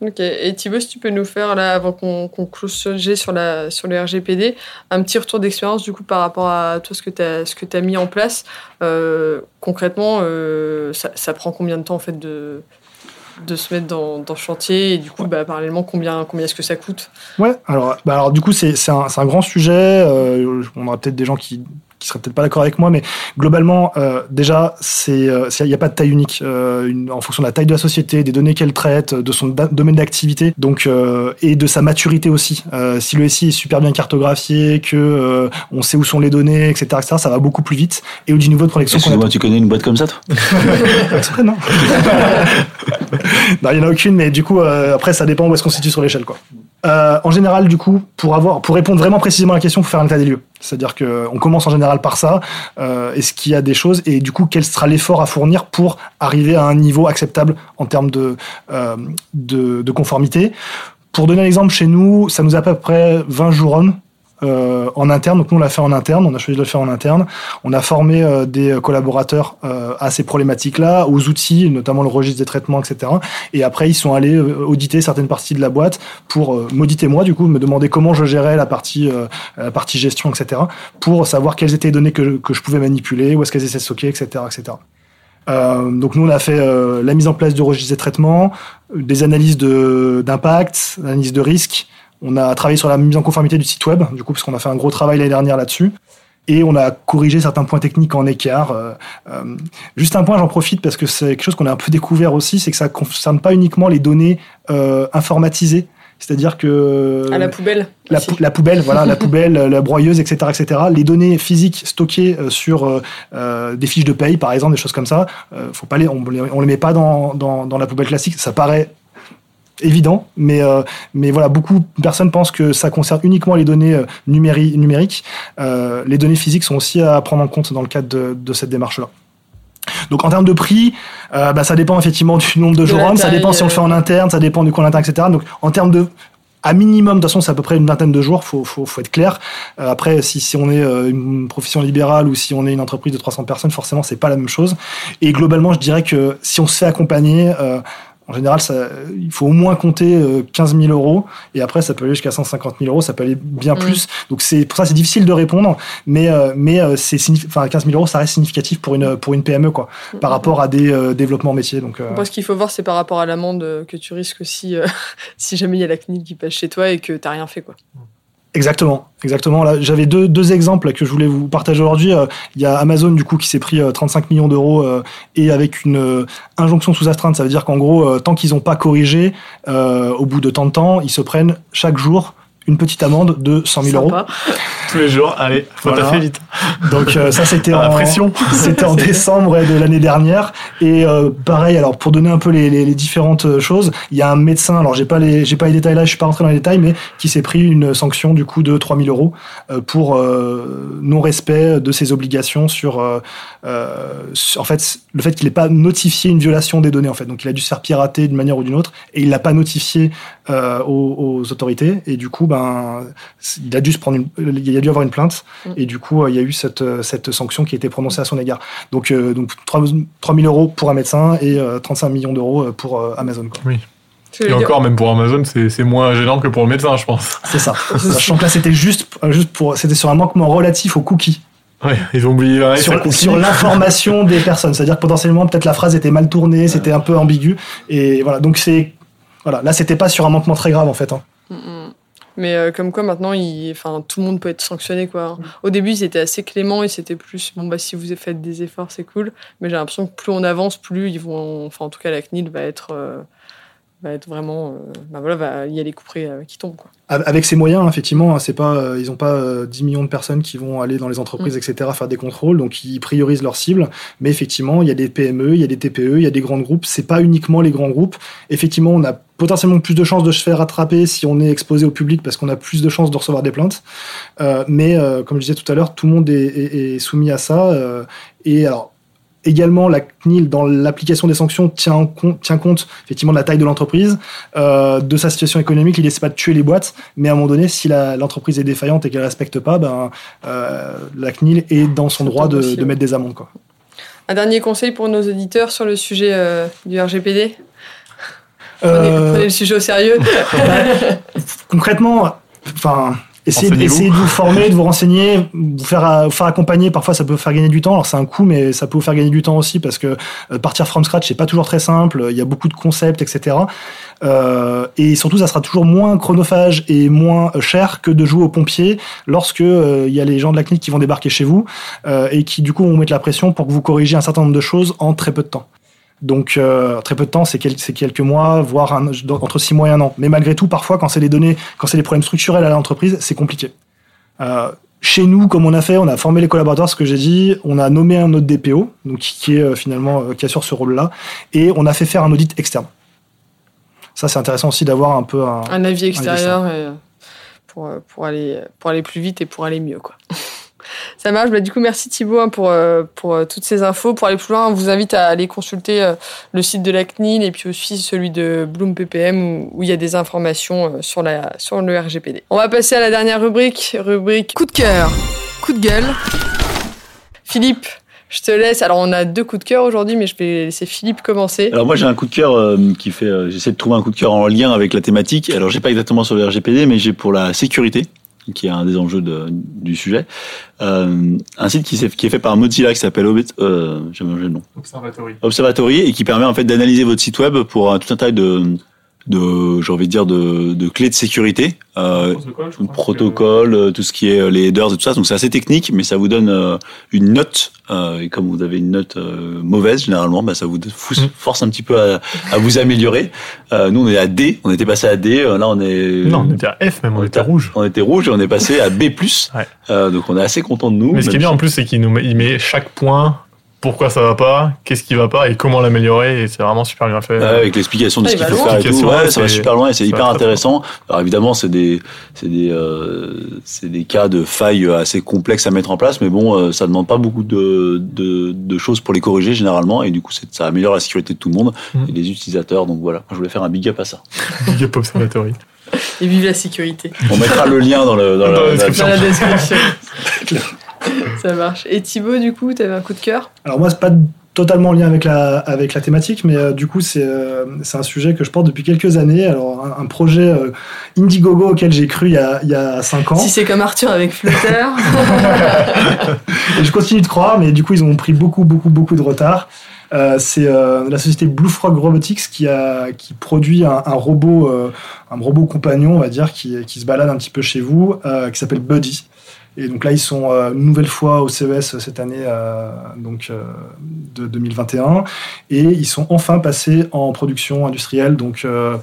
Ok. Et Thibaut, si tu peux nous faire avant qu'on qu close sur la sur le RGPD, un petit retour d'expérience du coup par rapport à toi ce que tu as mis en place. Euh, concrètement, ça, ça, prend combien de temps en fait de de se mettre dans, dans chantier et du coup, bah, parallèlement, combien, combien est-ce que ça coûte? Ouais, alors, bah alors du coup, c'est un, un, grand sujet. Euh, on aura peut-être des gens qui qui seraient peut-être pas d'accord avec moi, mais globalement, euh, déjà, c'est il euh, n'y a pas de taille unique euh, une, en fonction de la taille de la société, des données qu'elle traite, de son domaine d'activité, donc euh, et de sa maturité aussi. Euh, si le SI est super bien cartographié, que euh, on sait où sont les données, etc., etc., ça va beaucoup plus vite. Et au niveau de protection. Excuse-moi, tu connais une boîte comme ça, toi? Non. non, il y en a aucune, mais du coup, après, ça dépend où est-ce qu'on se situe sur l'échelle, quoi. Euh, en général, du coup, pour avoir, pour répondre vraiment précisément à la question, faut faire un état des lieux. C'est-à-dire que on commence en général par ça. Euh, Est-ce qu'il y a des choses et du coup, quel sera l'effort à fournir pour arriver à un niveau acceptable en termes de, euh, de, de, conformité? Pour donner un exemple, chez nous, ça nous a à peu près 20 jours hommes euh, en interne. Donc nous on l'a fait en interne, on a choisi de le faire en interne. On a formé euh, des collaborateurs euh, à ces problématiques-là, aux outils, notamment le registre des traitements, etc. Et après ils sont allés euh, auditer certaines parties de la boîte pour euh, m'auditer moi, du coup, me demander comment je gérais la partie euh, la partie gestion, etc. Pour savoir quelles étaient les données que, que je pouvais manipuler, où est-ce qu'elles étaient stockées, etc., etc. Euh, donc nous on a fait euh, la mise en place de registres des traitements, des analyses d'impact, analyses de risque, on a travaillé sur la mise en conformité du site web, du coup, parce qu'on a fait un gros travail l'année dernière là-dessus. Et on a corrigé certains points techniques en écart. Euh, euh, juste un point, j'en profite parce que c'est quelque chose qu'on a un peu découvert aussi, c'est que ça ne concerne pas uniquement les données euh, informatisées. C'est-à-dire que à la poubelle, la, pou la poubelle, voilà, la poubelle, la broyeuse, etc., etc. Les données physiques stockées sur euh, des fiches de paye, par exemple, des choses comme ça, euh, faut pas les, on, on les met pas dans, dans, dans la poubelle classique. Ça paraît évident, mais, euh, mais voilà, beaucoup de personnes pensent que ça concerne uniquement les données euh, numéri numériques. Euh, les données physiques sont aussi à prendre en compte dans le cadre de, de cette démarche-là. Donc en termes de prix, euh, bah, ça dépend effectivement du nombre de, de jours ça dépend si on le fait en interne, ça dépend du coût en interne, etc. Donc en termes de à minimum, de toute façon, c'est à peu près une vingtaine de jours, faut, faut, faut être clair. Euh, après, si, si on est une profession libérale ou si on est une entreprise de 300 personnes, forcément, c'est pas la même chose. Et globalement, je dirais que si on se fait accompagner, euh, en général, ça, il faut au moins compter 15 000 euros et après ça peut aller jusqu'à 150 000 euros, ça peut aller bien mmh. plus. Donc c'est pour ça c'est difficile de répondre, mais euh, mais c'est enfin 15 000 euros ça reste significatif pour une pour une PME quoi, mmh. par rapport à des euh, développements métiers. Donc euh... ce qu'il faut voir c'est par rapport à l'amende que tu risques si si jamais il y a la CNIL qui passe chez toi et que t'as rien fait quoi. Exactement, exactement. J'avais deux, deux exemples que je voulais vous partager aujourd'hui. Euh, il y a Amazon du coup qui s'est pris euh, 35 millions d'euros euh, et avec une euh, injonction sous astreinte, ça veut dire qu'en gros, euh, tant qu'ils n'ont pas corrigé, au bout de tant de temps, ils se prennent chaque jour une petite amende de 100 000 euros. Tous les jours, allez, faut Voilà. taffer vite. Donc euh, ça c'était en pression. c'était en décembre de l'année dernière et euh, pareil alors pour donner un peu les, les, les différentes euh, choses il y a un médecin alors j'ai pas les j'ai pas les détails là je suis pas rentré dans les détails mais qui s'est pris une sanction du coup de 3000 euros euh, pour euh, non respect de ses obligations sur sur- en fait le fait qu'il n'ait pas notifié une violation des données en fait donc il a dû se faire pirater d'une manière ou d'une autre et il l'a pas notifié euh, aux, aux autorités. Et du coup ben il a dû se prendre une, il a dû avoir une plainte. Et du coup euh, il y a eu cette euh, cette sanction qui a été prononcée à son égard. Donc euh, donc 3 3000 euros pour un médecin et euh, 35 millions d'euros pour euh, Amazon quoi. Veux Et encore, même pour Amazon, c'est c'est moins gênant que pour le médecin, je pense. c'est ça. Sachant que là c'était juste juste pour c'était sur un manquement relatif aux cookies. Ouais, ils ont oublié. ouais, sur, sur l'information des personnes. C'est à dire que potentiellement peut-être la phrase était mal tournée c'était un peu ambigu. Et voilà. Donc c'est voilà là c'était pas sur un manquement très grave en fait hein. Mm, mm. Mais euh, comme quoi maintenant, il... enfin, tout le monde peut être sanctionné. Quoi. Au début, ils étaient assez cléments et c'était plus bon, bah, si vous faites des efforts, c'est cool. Mais j'ai l'impression que plus on avance, plus ils vont. Enfin, en tout cas, la CNIL va être, euh, va être vraiment. Bah voilà, va- il y a les couperets euh, qui tombent. Quoi. Avec ces moyens, effectivement, hein, c'est pas, euh, ils n'ont pas euh, 10 millions de personnes qui vont aller dans les entreprises, etc., faire des contrôles, donc ils priorisent leurs cibles. Mais effectivement, il y a des PME, il y a des TPE, il y a des grands groupes. C'est pas uniquement les grands groupes. Effectivement, on a potentiellement plus de chances de se faire attraper si on est exposé au public parce qu'on a plus de chances de recevoir des plaintes. Euh, mais euh, comme je disais tout à l'heure, tout le monde est, est- est soumis à ça. euh, et alors. Également, la CNIL, dans l'application des sanctions, tient, en compte, tient compte effectivement de la taille de l'entreprise, euh, de sa situation économique. Il essaie pas de tuer les boîtes, mais à un moment donné, si l'entreprise est défaillante et qu'elle respecte pas, ben, euh, la CNIL est dans son droit de, ouais. mettre des amendes. Quoi. Un dernier conseil pour nos auditeurs sur le sujet euh, du RGPD prenez, Euh, prenez le sujet au sérieux. concrètement, enfin, essayez, de- Renseignez-vous. essayez de vous former, de vous renseigner, vous faire, euh, vous faire accompagner. Parfois, ça peut vous faire gagner du temps. Alors, c'est un coût, mais ça peut vous faire gagner du temps aussi parce que euh, partir from scratch, c'est pas toujours très simple. Il y a beaucoup de concepts, etc. Euh, et surtout, ça sera toujours moins chronophage et moins euh, cher que de jouer au pompier lorsque euh, il y a les gens de la CNIL qui vont débarquer chez vous euh, et qui, du coup, vont mettre la pression pour que vous corrigiez un certain nombre de choses en très peu de temps. Donc euh, très peu de temps, c'est quel- c'est quelques mois, voire un- entre six mois et un an. Mais malgré tout, parfois, quand c'est des données, quand c'est des problèmes structurels à l'entreprise, c'est compliqué. Euh, chez nous, comme on a fait, on a formé les collaborateurs, ce que j'ai dit, on a nommé un autre DPO, donc qui est euh, finalement qui assure ce rôle-là, et on a fait faire un audit externe. Ça, c'est intéressant aussi d'avoir un peu un. un avis extérieur et, pour, pour, aller, pour aller plus vite et pour aller mieux. Quoi. Ça marche. Bah, du coup, merci Thibaut hein, pour, euh, pour euh, toutes ces infos. Pour aller plus loin, on vous invite à aller consulter euh, le site de la CNIL et puis aussi celui de Bloom PPM où, il y a des informations sur, la, sur le RGPD. On va passer à la dernière rubrique, rubrique coup de cœur, coup de gueule. Philippe, je te laisse. Alors, on a deux coups de cœur aujourd'hui, mais je vais laisser Philippe commencer. Alors moi j'ai un coup de cœur qui fait, j'essaie de trouver un coup de cœur en lien avec la thématique. Alors j'ai pas exactement sur le RGPD, mais j'ai pour la sécurité, qui est un des enjeux de- du sujet, euh, un site qui, s'est- qui est fait par Mozilla qui s'appelle euh. Observatory. Observatory et qui permet en fait d'analyser votre site web pour un, tout un tas de, de j'ai envie de dire de, de clés de sécurité, euh, protocole, euh, tout ce qui est euh, les headers et tout ça. Donc c'est assez technique, mais ça vous donne euh, une note. euh, et comme vous avez une note euh, mauvaise généralement, bah, ça vous Mm. force un petit peu à, à vous améliorer. Euh, nous on est à D, on était passé à D. Là on est Non, on était à F même, on était rouge. on était rouge et on est passé à B+. Ouais. Euh, donc on est assez content de nous. Mais ce qui est bien en plus, c'est qu'il nous met, il met chaque point, pourquoi ça va pas, qu'est-ce qui va pas et comment l'améliorer. Et c'est vraiment super bien fait. Ouais, avec l'explication de Ah, ce il qu'il faut faire et tout. Ouais, ça va super loin et c'est hyper intéressant. Alors évidemment, c'est des, c'est des, euh, c'est des cas de failles assez complexes à mettre en place, mais bon, euh, ça demande pas beaucoup de, de, de choses pour les corriger généralement, et du coup, ça améliore la sécurité de tout le monde Mhm. et des utilisateurs. Donc voilà, je voulais faire un big up à ça. Big up Observatory. Et vive la sécurité. On mettra le lien dans le, dans Dans la la- description. Dans la description. Ça marche. Et Thibaut, du coup, t'avais un coup de cœur? Alors moi, c'est pas totalement en lien avec la, avec la thématique, mais euh, du coup, c'est euh, un sujet que je porte depuis quelques années. Alors, un, un projet euh, Indiegogo auquel j'ai cru il y a, il y a 5 ans. Si c'est comme Arthur avec Flutter. Et je continue de croire, mais du coup, ils ont pris beaucoup, beaucoup, beaucoup de retard. Euh, c'est la société Blue Frog Robotics qui, a, qui produit un, un robot, un robot compagnon, on va dire, qui, qui se balade un petit peu chez vous, qui s'appelle Buddy. Et donc là, ils sont euh, une nouvelle fois au CES cette année, euh, donc euh, de 2021, et ils sont enfin passés en production industrielle. Donc, euh,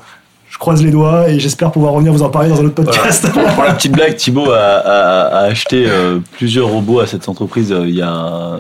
je croise les doigts et j'espère pouvoir revenir vous en parler dans un autre podcast. Voilà. Pour la petite blague, Thibaut a, a- a acheté euh, plusieurs robots à cette entreprise euh, il y a.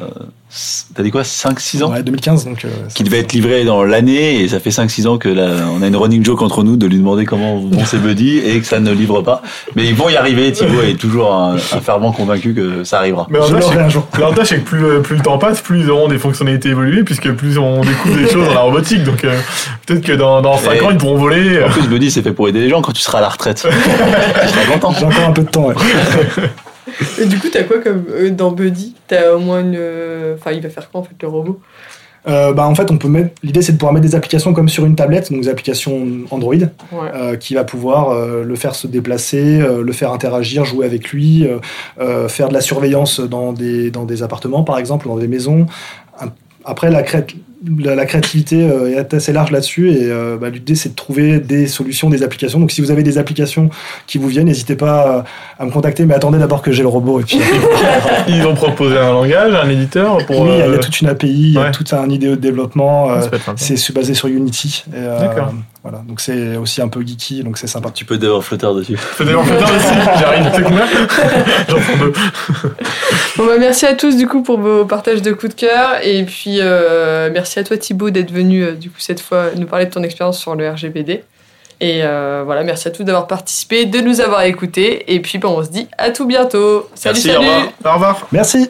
T'as dit quoi 5-6 ans Ouais, 2015, donc. euh, Qui devait être livré dans l'année et ça fait 5-6 ans que là, on a une running joke entre nous de lui demander comment vont ses buddies et que ça ne livre pas. Mais ils vont y arriver, Thibaut est toujours un, un fervent convaincu que ça arrivera. Mais je l'avantage, l'aurai c'est un jour. que- l'avantage, c'est que plus, plus le temps passe, plus ils auront des fonctionnalités évoluées, puisque plus on découvre des choses dans la robotique. Donc euh, peut-être que dans, dans 5 Et- ans, ils pourront voler. euh, En plus, Buddy, c'est fait pour aider les gens quand tu seras à la retraite. tu seras content. J'ai encore un peu de temps. ouais. Et du coup, t'as quoi comme euh, dans Buddy? T'as au moins une. euh, Enfin, il va faire quoi en fait le robot? Euh, bah, en fait, on peut mettre. L'idée, c'est de pouvoir mettre des applications comme sur une tablette, donc des applications Android, Ouais. euh, qui va pouvoir euh, le faire se déplacer, le faire interagir, jouer avec lui, faire de la surveillance dans des, dans des appartements, par exemple, dans des maisons. Après, la, cré- la, la créativité euh, est assez large là-dessus et euh, bah, l'idée, c'est de trouver des solutions, des applications. Donc, si vous avez des applications qui vous viennent, n'hésitez pas à, à me contacter, mais attendez d'abord que j'ai le robot. Et puis, Ils ont proposé un langage, un éditeur pour. oui, il y a- il y euh, a toute une API, il y a tout un idée de développement. euh, c'est basé sur Unity. euh, D'accord. Voilà, donc c'est aussi un peu geeky, donc c'est sympa. Tu peux développer Flutter dessus. Fais des entretiens aussi, j'arrive, J'en prends deux. Bon, bah, merci à tous du coup pour vos partages de coups de cœur. Et puis, euh, merci à toi Thibaut d'être venu euh, du coup cette fois nous parler de ton expérience sur le RGPD. Et euh, voilà, merci à tous d'avoir participé, de nous avoir écoutés. Et puis, bah, on se dit à tout bientôt. Salut, Merci, salut au revoir. Au revoir. Merci